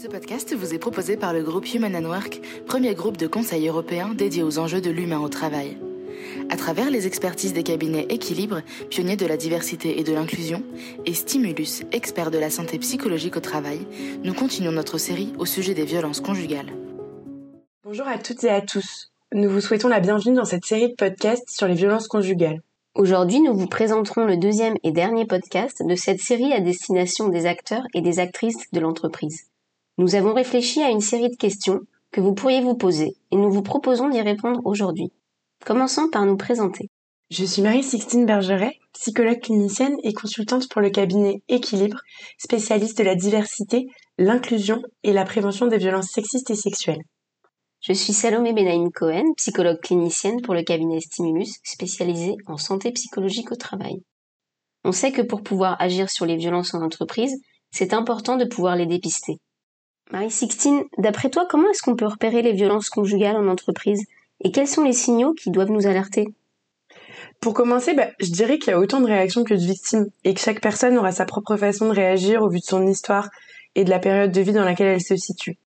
Ce podcast vous est proposé par le groupe Human and Work, premier groupe de conseil européen dédié aux enjeux de l'humain au travail. À travers les expertises des cabinets Équilibre, pionniers de la diversité et de l'inclusion, et Stimulus, expert de la santé psychologique au travail, nous continuons notre série au sujet des violences conjugales. Bonjour à toutes et à tous. Nous vous souhaitons la bienvenue dans cette série de podcasts sur les violences conjugales. Aujourd'hui, nous vous présenterons le deuxième et dernier podcast de cette série à destination des acteurs et des actrices de l'entreprise. Nous avons réfléchi à une série de questions que vous pourriez vous poser et nous vous proposons d'y répondre aujourd'hui. Commençons par nous présenter. Je suis Marie-Sixtine Bergeret, psychologue clinicienne et consultante pour le cabinet Équilibre, spécialiste de la diversité, l'inclusion et la prévention des violences sexistes et sexuelles. Je suis Salomé Benaïm Cohen, psychologue clinicienne pour le cabinet Stimulus, spécialisé en santé psychologique au travail. On sait que pour pouvoir agir sur les violences en entreprise, c'est important de pouvoir les dépister. Marie-Sixtine, d'après toi, comment est-ce qu'on peut repérer les violences conjugales en entreprise et quels sont les signaux qui doivent nous alerter? Pour commencer, bah, je dirais qu'il y a autant de réactions que de victimes et que chaque personne aura sa propre façon de réagir au vu de son histoire et de la période de vie dans laquelle elle se situe.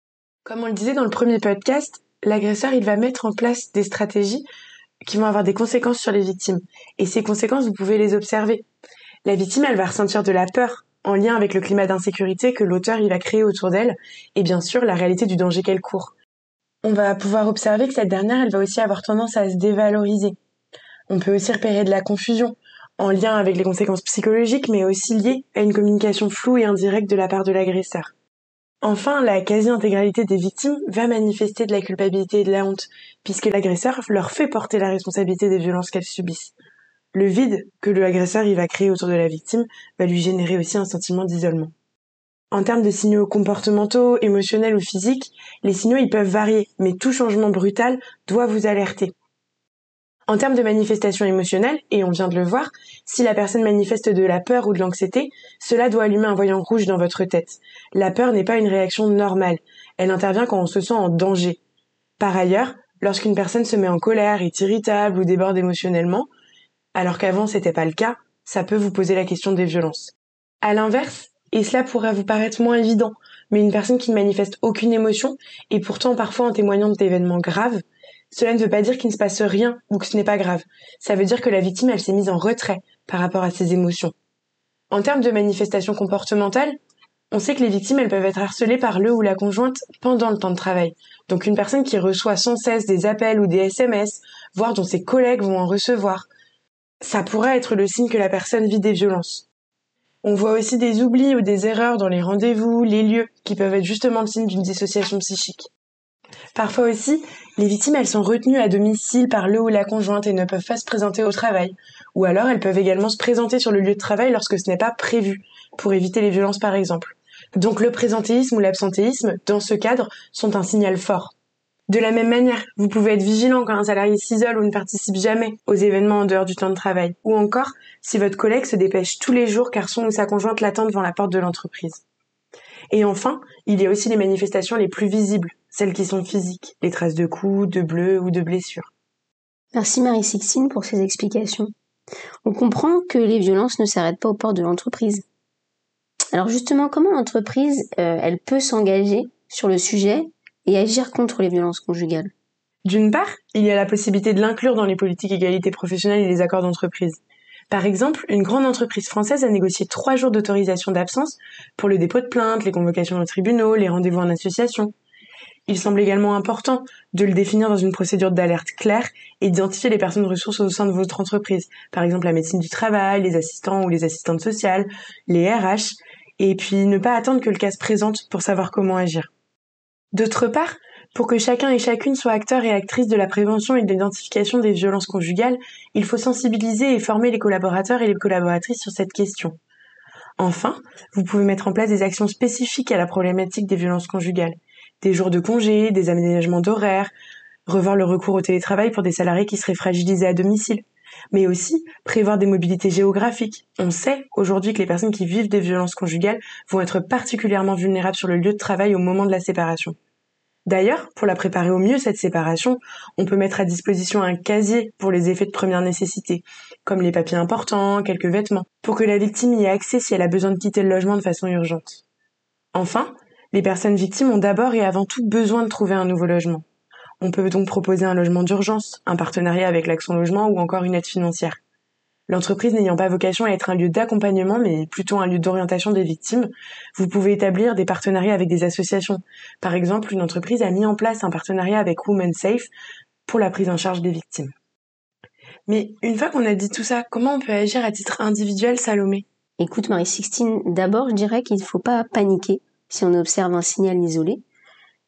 Comme on le disait dans le premier podcast, l'agresseur, il va mettre en place des stratégies qui vont avoir des conséquences sur les victimes. Et ces conséquences, vous pouvez les observer. La victime, elle va ressentir de la peur, en lien avec le climat d'insécurité que l'auteur il a créé autour d'elle et bien sûr la réalité du danger qu'elle court. On va pouvoir observer que cette dernière, elle va aussi avoir tendance à se dévaloriser. On peut aussi repérer de la confusion, en lien avec les conséquences psychologiques, mais aussi liées à une communication floue et indirecte de la part de l'agresseur. Enfin, la quasi-intégralité des victimes va manifester de la culpabilité et de la honte, puisque l'agresseur leur fait porter la responsabilité des violences qu'elles subissent. Le vide que le agresseur y va créer autour de la victime va lui générer aussi un sentiment d'isolement. En termes de signaux comportementaux, émotionnels ou physiques, les signaux ils peuvent varier, mais tout changement brutal doit vous alerter. En termes de manifestation émotionnelle, et on vient de le voir, si la personne manifeste de la peur ou de l'anxiété, cela doit allumer un voyant rouge dans votre tête. La peur n'est pas une réaction normale. Elle intervient quand on se sent en danger. Par ailleurs, lorsqu'une personne se met en colère, est irritable ou déborde émotionnellement, alors qu'avant c'était pas le cas, ça peut vous poser la question des violences. À l'inverse, et cela pourrait vous paraître moins évident, mais une personne qui ne manifeste aucune émotion, et pourtant parfois en témoignant d'événements graves, cela ne veut pas dire qu'il ne se passe rien ou que ce n'est pas grave. Ça veut dire que la victime, elle s'est mise en retrait par rapport à ses émotions. En termes de manifestations comportementales, on sait que les victimes, elles peuvent être harcelées par le ou la conjointe pendant le temps de travail. Donc une personne qui reçoit sans cesse des appels ou des SMS, voire dont ses collègues vont en recevoir, ça pourrait être le signe que la personne vit des violences. On voit aussi des oublis ou des erreurs dans les rendez-vous, les lieux, qui peuvent être justement le signe d'une dissociation psychique. Parfois aussi, les victimes, elles sont retenues à domicile par le ou la conjointe et ne peuvent pas se présenter au travail. Ou alors, elles peuvent également se présenter sur le lieu de travail lorsque ce n'est pas prévu, pour éviter les violences par exemple. Donc le présentéisme ou l'absentéisme, dans ce cadre, sont un signal fort. De la même manière, vous pouvez être vigilant quand un salarié s'isole ou ne participe jamais aux événements en dehors du temps de travail. Ou encore, si votre collègue se dépêche tous les jours car son ou sa conjointe l'attend devant la porte de l'entreprise. Et enfin, il y a aussi les manifestations les plus visibles, celles qui sont physiques, les traces de coups, de bleus ou de blessures. Merci Marie-Sixtine pour ces explications. On comprend que les violences ne s'arrêtent pas aux portes de l'entreprise. Alors justement, comment l'entreprise, euh, elle peut s'engager sur le sujet et agir contre les violences conjugales D'une part, il y a la possibilité de l'inclure dans les politiques égalité professionnelle et les accords d'entreprise. Par exemple, une grande entreprise française a négocié trois jours d'autorisation d'absence pour le dépôt de plainte, les convocations aux tribunaux, les rendez-vous en association. Il semble également important de le définir dans une procédure d'alerte claire et d'identifier les personnes ressources au sein de votre entreprise. Par exemple, la médecine du travail, les assistants ou les assistantes sociales, les RH, et puis ne pas attendre que le cas se présente pour savoir comment agir. D'autre part, pour que chacun et chacune soit acteur et actrice de la prévention et de l'identification des violences conjugales, il faut sensibiliser et former les collaborateurs et les collaboratrices sur cette question. Enfin, vous pouvez mettre en place des actions spécifiques à la problématique des violences conjugales. Des jours de congé, des aménagements d'horaires, revoir le recours au télétravail pour des salariés qui seraient fragilisés à domicile, mais aussi prévoir des mobilités géographiques. On sait aujourd'hui que les personnes qui vivent des violences conjugales vont être particulièrement vulnérables sur le lieu de travail au moment de la séparation. D'ailleurs, pour la préparer au mieux, cette séparation, on peut mettre à disposition un casier pour les effets de première nécessité, comme les papiers importants, quelques vêtements, pour que la victime y ait accès si elle a besoin de quitter le logement de façon urgente. Enfin, Les personnes victimes ont d'abord et avant tout besoin de trouver un nouveau logement. On peut donc proposer un logement d'urgence, un partenariat avec l'Action Logement ou encore une aide financière. L'entreprise n'ayant pas vocation à être un lieu d'accompagnement, mais plutôt un lieu d'orientation des victimes, vous pouvez établir des partenariats avec des associations. Par exemple, une entreprise a mis en place un partenariat avec Women Safe pour la prise en charge des victimes. Mais une fois qu'on a dit tout ça, comment on peut agir à titre individuel, Salomé? Écoute, Marie-Sixtine, d'abord, je dirais qu'il ne faut pas paniquer si on observe un signal isolé.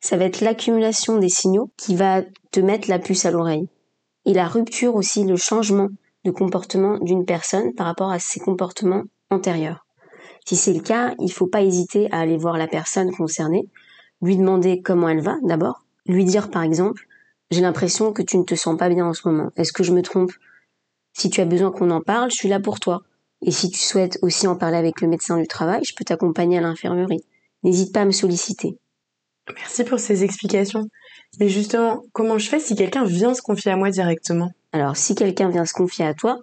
Ça va être l'accumulation des signaux qui va te mettre la puce à l'oreille. Et la rupture aussi, le changement de comportement d'une personne par rapport à ses comportements antérieurs. Si c'est le cas, il ne faut pas hésiter à aller voir la personne concernée, lui demander comment elle va d'abord, lui dire par exemple j'ai l'impression que tu ne te sens pas bien en ce moment. Est-ce que je me trompe? Si tu as besoin qu'on en parle, je suis là pour toi. Et si tu souhaites aussi en parler avec le médecin du travail, je peux t'accompagner à l'infirmerie. N'hésite pas à me solliciter. Merci pour ces explications. Mais justement, comment je fais si quelqu'un vient se confier à moi directement? Alors, si quelqu'un vient se confier à toi,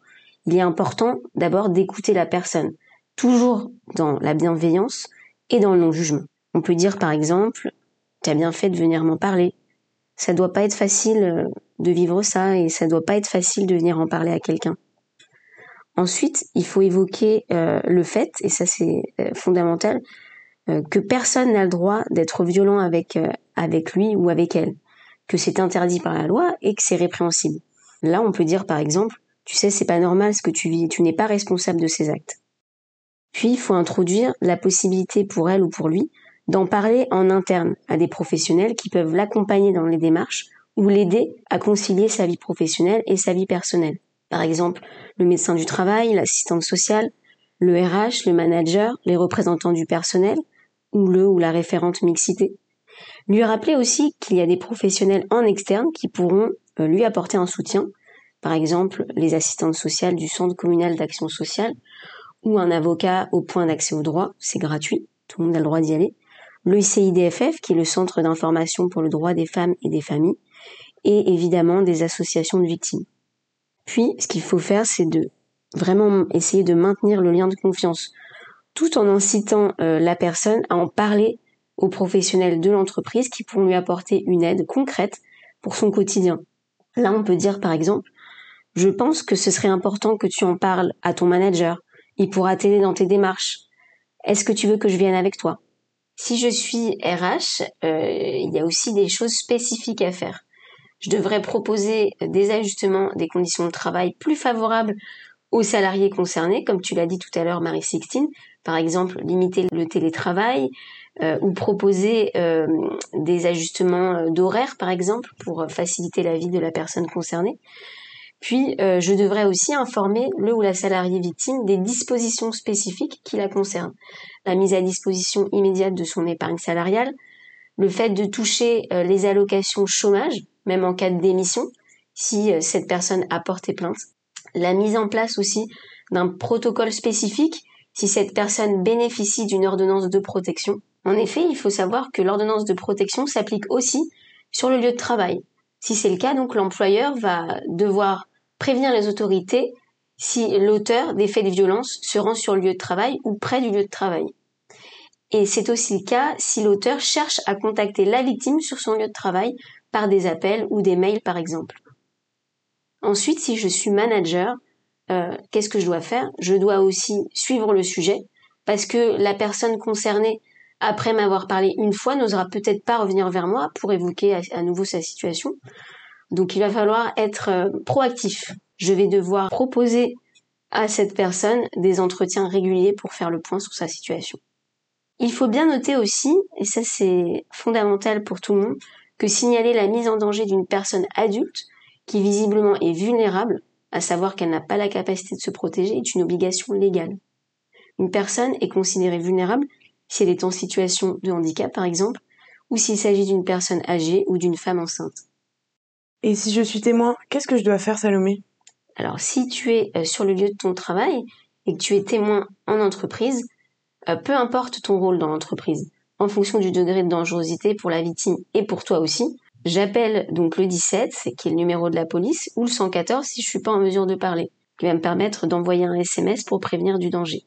il est important d'abord d'écouter la personne, toujours dans la bienveillance et dans le non-jugement. On peut dire par exemple, tu as bien fait de venir m'en parler, ça doit pas être facile euh, de vivre ça et ça doit pas être facile de venir en parler à quelqu'un. Ensuite, il faut évoquer euh, le fait, et ça c'est euh, fondamental, que personne n'a le droit d'être violent avec avec lui ou avec elle, que c'est interdit par la loi et que c'est répréhensible. Là, on peut dire par exemple, tu sais, c'est pas normal ce que tu vis, tu n'es pas responsable de ces actes. Puis, il faut introduire la possibilité pour elle ou pour lui d'en parler en interne à des professionnels qui peuvent l'accompagner dans les démarches ou l'aider à concilier sa vie professionnelle et sa vie personnelle. Par exemple, le médecin du travail, l'assistante sociale, le RH, le manager, les représentants du personnel ou le ou la référente mixité. Lui rappeler aussi qu'il y a des professionnels en externe qui pourront euh, lui apporter un soutien, par exemple les assistantes sociales du centre communal d'action sociale ou un avocat au point d'accès au droit, c'est gratuit, tout le monde a le droit d'y aller, le CIDFF, qui est le Centre d'information pour le droit des femmes et des familles, et évidemment des associations de victimes. Puis, ce qu'il faut faire, c'est de vraiment essayer de maintenir le lien de confiance, tout en incitant euh, la personne à en parler aux professionnels de l'entreprise qui pourront lui apporter une aide concrète pour son quotidien. Là, on peut dire par exemple, je pense que ce serait important que tu en parles à ton manager. Il pourra t'aider dans tes démarches. Est-ce que tu veux que je vienne avec toi? Si je suis RH, euh, il y a aussi des choses spécifiques à faire. Je devrais proposer des ajustements des conditions de travail plus favorables aux salariés concernés, comme tu l'as dit tout à l'heure, Marie-Sixtine. Par exemple, limiter le télétravail euh, ou proposer euh, des ajustements d'horaire, par exemple, pour faciliter la vie de la personne concernée. Puis, euh, je devrais aussi informer le ou la salariée victime des dispositions spécifiques qui la concernent. La mise à disposition immédiate de son épargne salariale, le fait de toucher euh, les allocations chômage, même en cas de démission, si euh, cette personne a porté plainte. La mise en place aussi d'un protocole spécifique si cette personne bénéficie d'une ordonnance de protection. En effet, il faut savoir que l'ordonnance de protection s'applique aussi sur le lieu de travail. Si c'est le cas, donc l'employeur va devoir prévenir les autorités si l'auteur des faits de violence se rend sur le lieu de travail ou près du lieu de travail. Et c'est aussi le cas si l'auteur cherche à contacter la victime sur son lieu de travail par des appels ou des mails par exemple. Ensuite, si je suis manager, euh, qu'est-ce que je dois faire? Je dois aussi suivre le sujet parce que la personne concernée, après m'avoir parlé une fois, n'osera peut-être pas revenir vers moi pour évoquer à nouveau sa situation. Donc il va falloir être euh, proactif. Je vais devoir proposer à cette personne des entretiens réguliers pour faire le point sur sa situation. Il faut bien noter aussi, et ça c'est fondamental pour tout le monde, que signaler la mise en danger d'une personne adulte qui visiblement est vulnérable, à savoir qu'elle n'a pas la capacité de se protéger, est une obligation légale. Une personne est considérée vulnérable si elle est en situation de handicap par exemple, ou s'il s'agit d'une personne âgée ou d'une femme enceinte. Et si je suis témoin, qu'est-ce que je dois faire, Salomé? Alors, si tu es euh, sur le lieu de ton travail et que tu es témoin en entreprise, euh, peu importe ton rôle dans l'entreprise, en fonction du degré de dangerosité pour la victime et pour toi aussi, j'appelle donc le 17, qui est le numéro de la police, ou le 114 si je suis pas en mesure de parler, qui va me permettre d'envoyer un SMS pour prévenir du danger.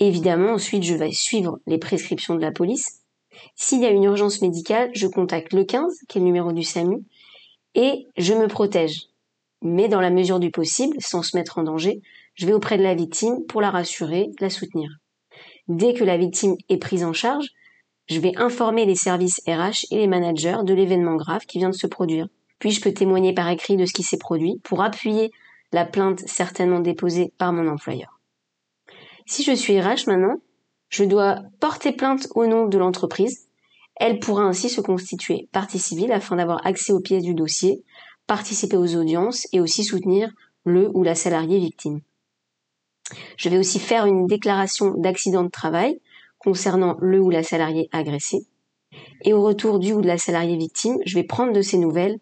Évidemment, ensuite, je vais suivre les prescriptions de la police, S'il y a une urgence médicale, je contacte le 15, qui est le numéro du SAMU, et je me protège. Mais dans la mesure du possible, sans se mettre en danger, je vais auprès de la victime pour la rassurer, la soutenir. Dès que la victime est prise en charge, je vais informer les services RH et les managers de l'événement grave qui vient de se produire. Puis je peux témoigner par écrit de ce qui s'est produit pour appuyer la plainte certainement déposée par mon employeur? Si je suis RH maintenant, je dois porter plainte au nom de l'entreprise. Elle pourra ainsi se constituer partie civile afin d'avoir accès aux pièces du dossier, participer aux audiences et aussi soutenir le ou la salariée victime. Je vais aussi faire une déclaration d'accident de travail concernant le ou la salariée agressée. Et au retour du ou de la salariée victime, je vais prendre de ses nouvelles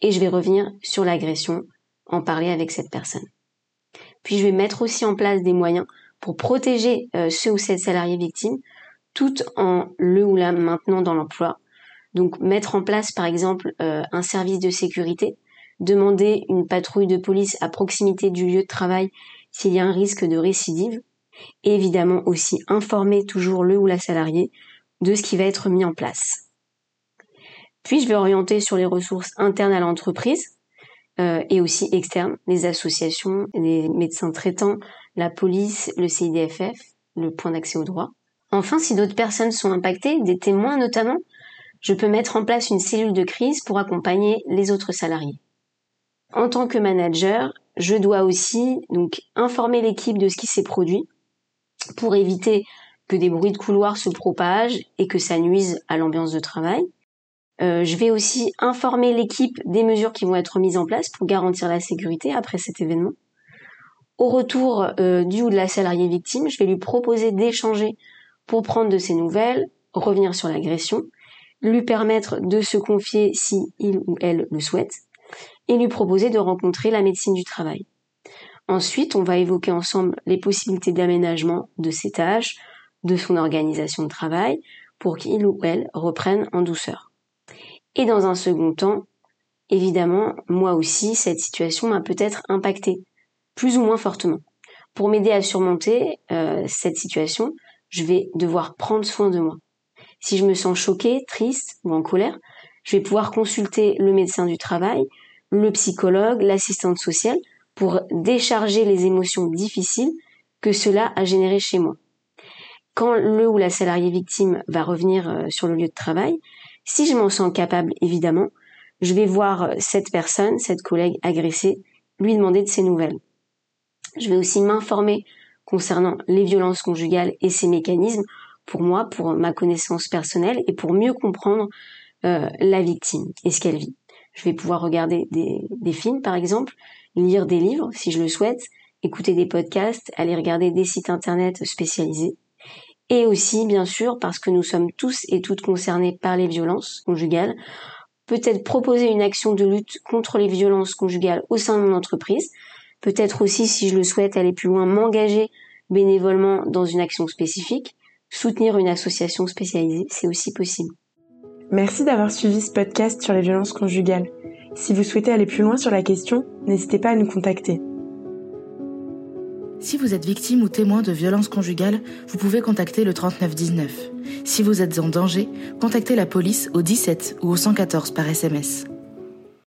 et je vais revenir sur l'agression, en parler avec cette personne. Puis je vais mettre aussi en place des moyens pour protéger euh, ce ou cette salariée victime tout en le ou la maintenant dans l'emploi. Donc mettre en place par exemple euh, un service de sécurité, demander une patrouille de police à proximité du lieu de travail s'il y a un risque de récidive, évidemment aussi informer toujours le ou la salariée de ce qui va être mis en place. Puis je vais orienter sur les ressources internes à l'entreprise euh, et aussi externes, les associations, les médecins traitants, la police, le CIDFF, le point d'accès au droit. Enfin, si d'autres personnes sont impactées, des témoins notamment, je peux mettre en place une cellule de crise pour accompagner les autres salariés. En tant que manager, je dois aussi donc informer l'équipe de ce qui s'est produit pour éviter que des bruits de couloir se propagent et que ça nuise à l'ambiance de travail. Euh, je vais aussi informer l'équipe des mesures qui vont être mises en place pour garantir la sécurité après cet événement. Au retour euh, du ou de la salariée victime, je vais lui proposer d'échanger pour prendre de ses nouvelles, revenir sur l'agression, lui permettre de se confier si il ou elle le souhaite, et lui proposer de rencontrer la médecine du travail. Ensuite, on va évoquer ensemble les possibilités d'aménagement de ses tâches, de son organisation de travail, pour qu'il ou elle reprenne en douceur. Et dans un second temps, évidemment, moi aussi, cette situation m'a peut-être impacté, plus ou moins fortement. Pour m'aider à surmonter euh, cette situation, je vais devoir prendre soin de moi. Si je me sens choquée, triste ou en colère, je vais pouvoir consulter le médecin du travail, le psychologue, l'assistante sociale pour décharger les émotions difficiles que cela a généré chez moi. Quand le ou la salariée victime va revenir euh, sur le lieu de travail, si je m'en sens capable, évidemment, je vais voir cette personne, cette collègue agressée, lui demander de ses nouvelles. Je vais aussi m'informer concernant les violences conjugales et ses mécanismes pour moi, pour ma connaissance personnelle et pour mieux comprendre euh, la victime et ce qu'elle vit. Je vais pouvoir regarder des films, par exemple, lire des livres si je le souhaite, écouter des podcasts, aller regarder des sites internet spécialisés. Et aussi, bien sûr, parce que nous sommes tous et toutes concernés par les violences conjugales, peut-être proposer une action de lutte contre les violences conjugales au sein de mon entreprise, peut-être aussi, si je le souhaite, aller plus loin, m'engager bénévolement dans une action spécifique, soutenir une association spécialisée, c'est aussi possible. Merci d'avoir suivi ce podcast sur les violences conjugales. Si vous souhaitez aller plus loin sur la question, n'hésitez pas à nous contacter. Si vous êtes victime ou témoin de violences conjugales, vous pouvez contacter le 3919. Si vous êtes en danger, contactez la police au 17 ou au 114 par SMS.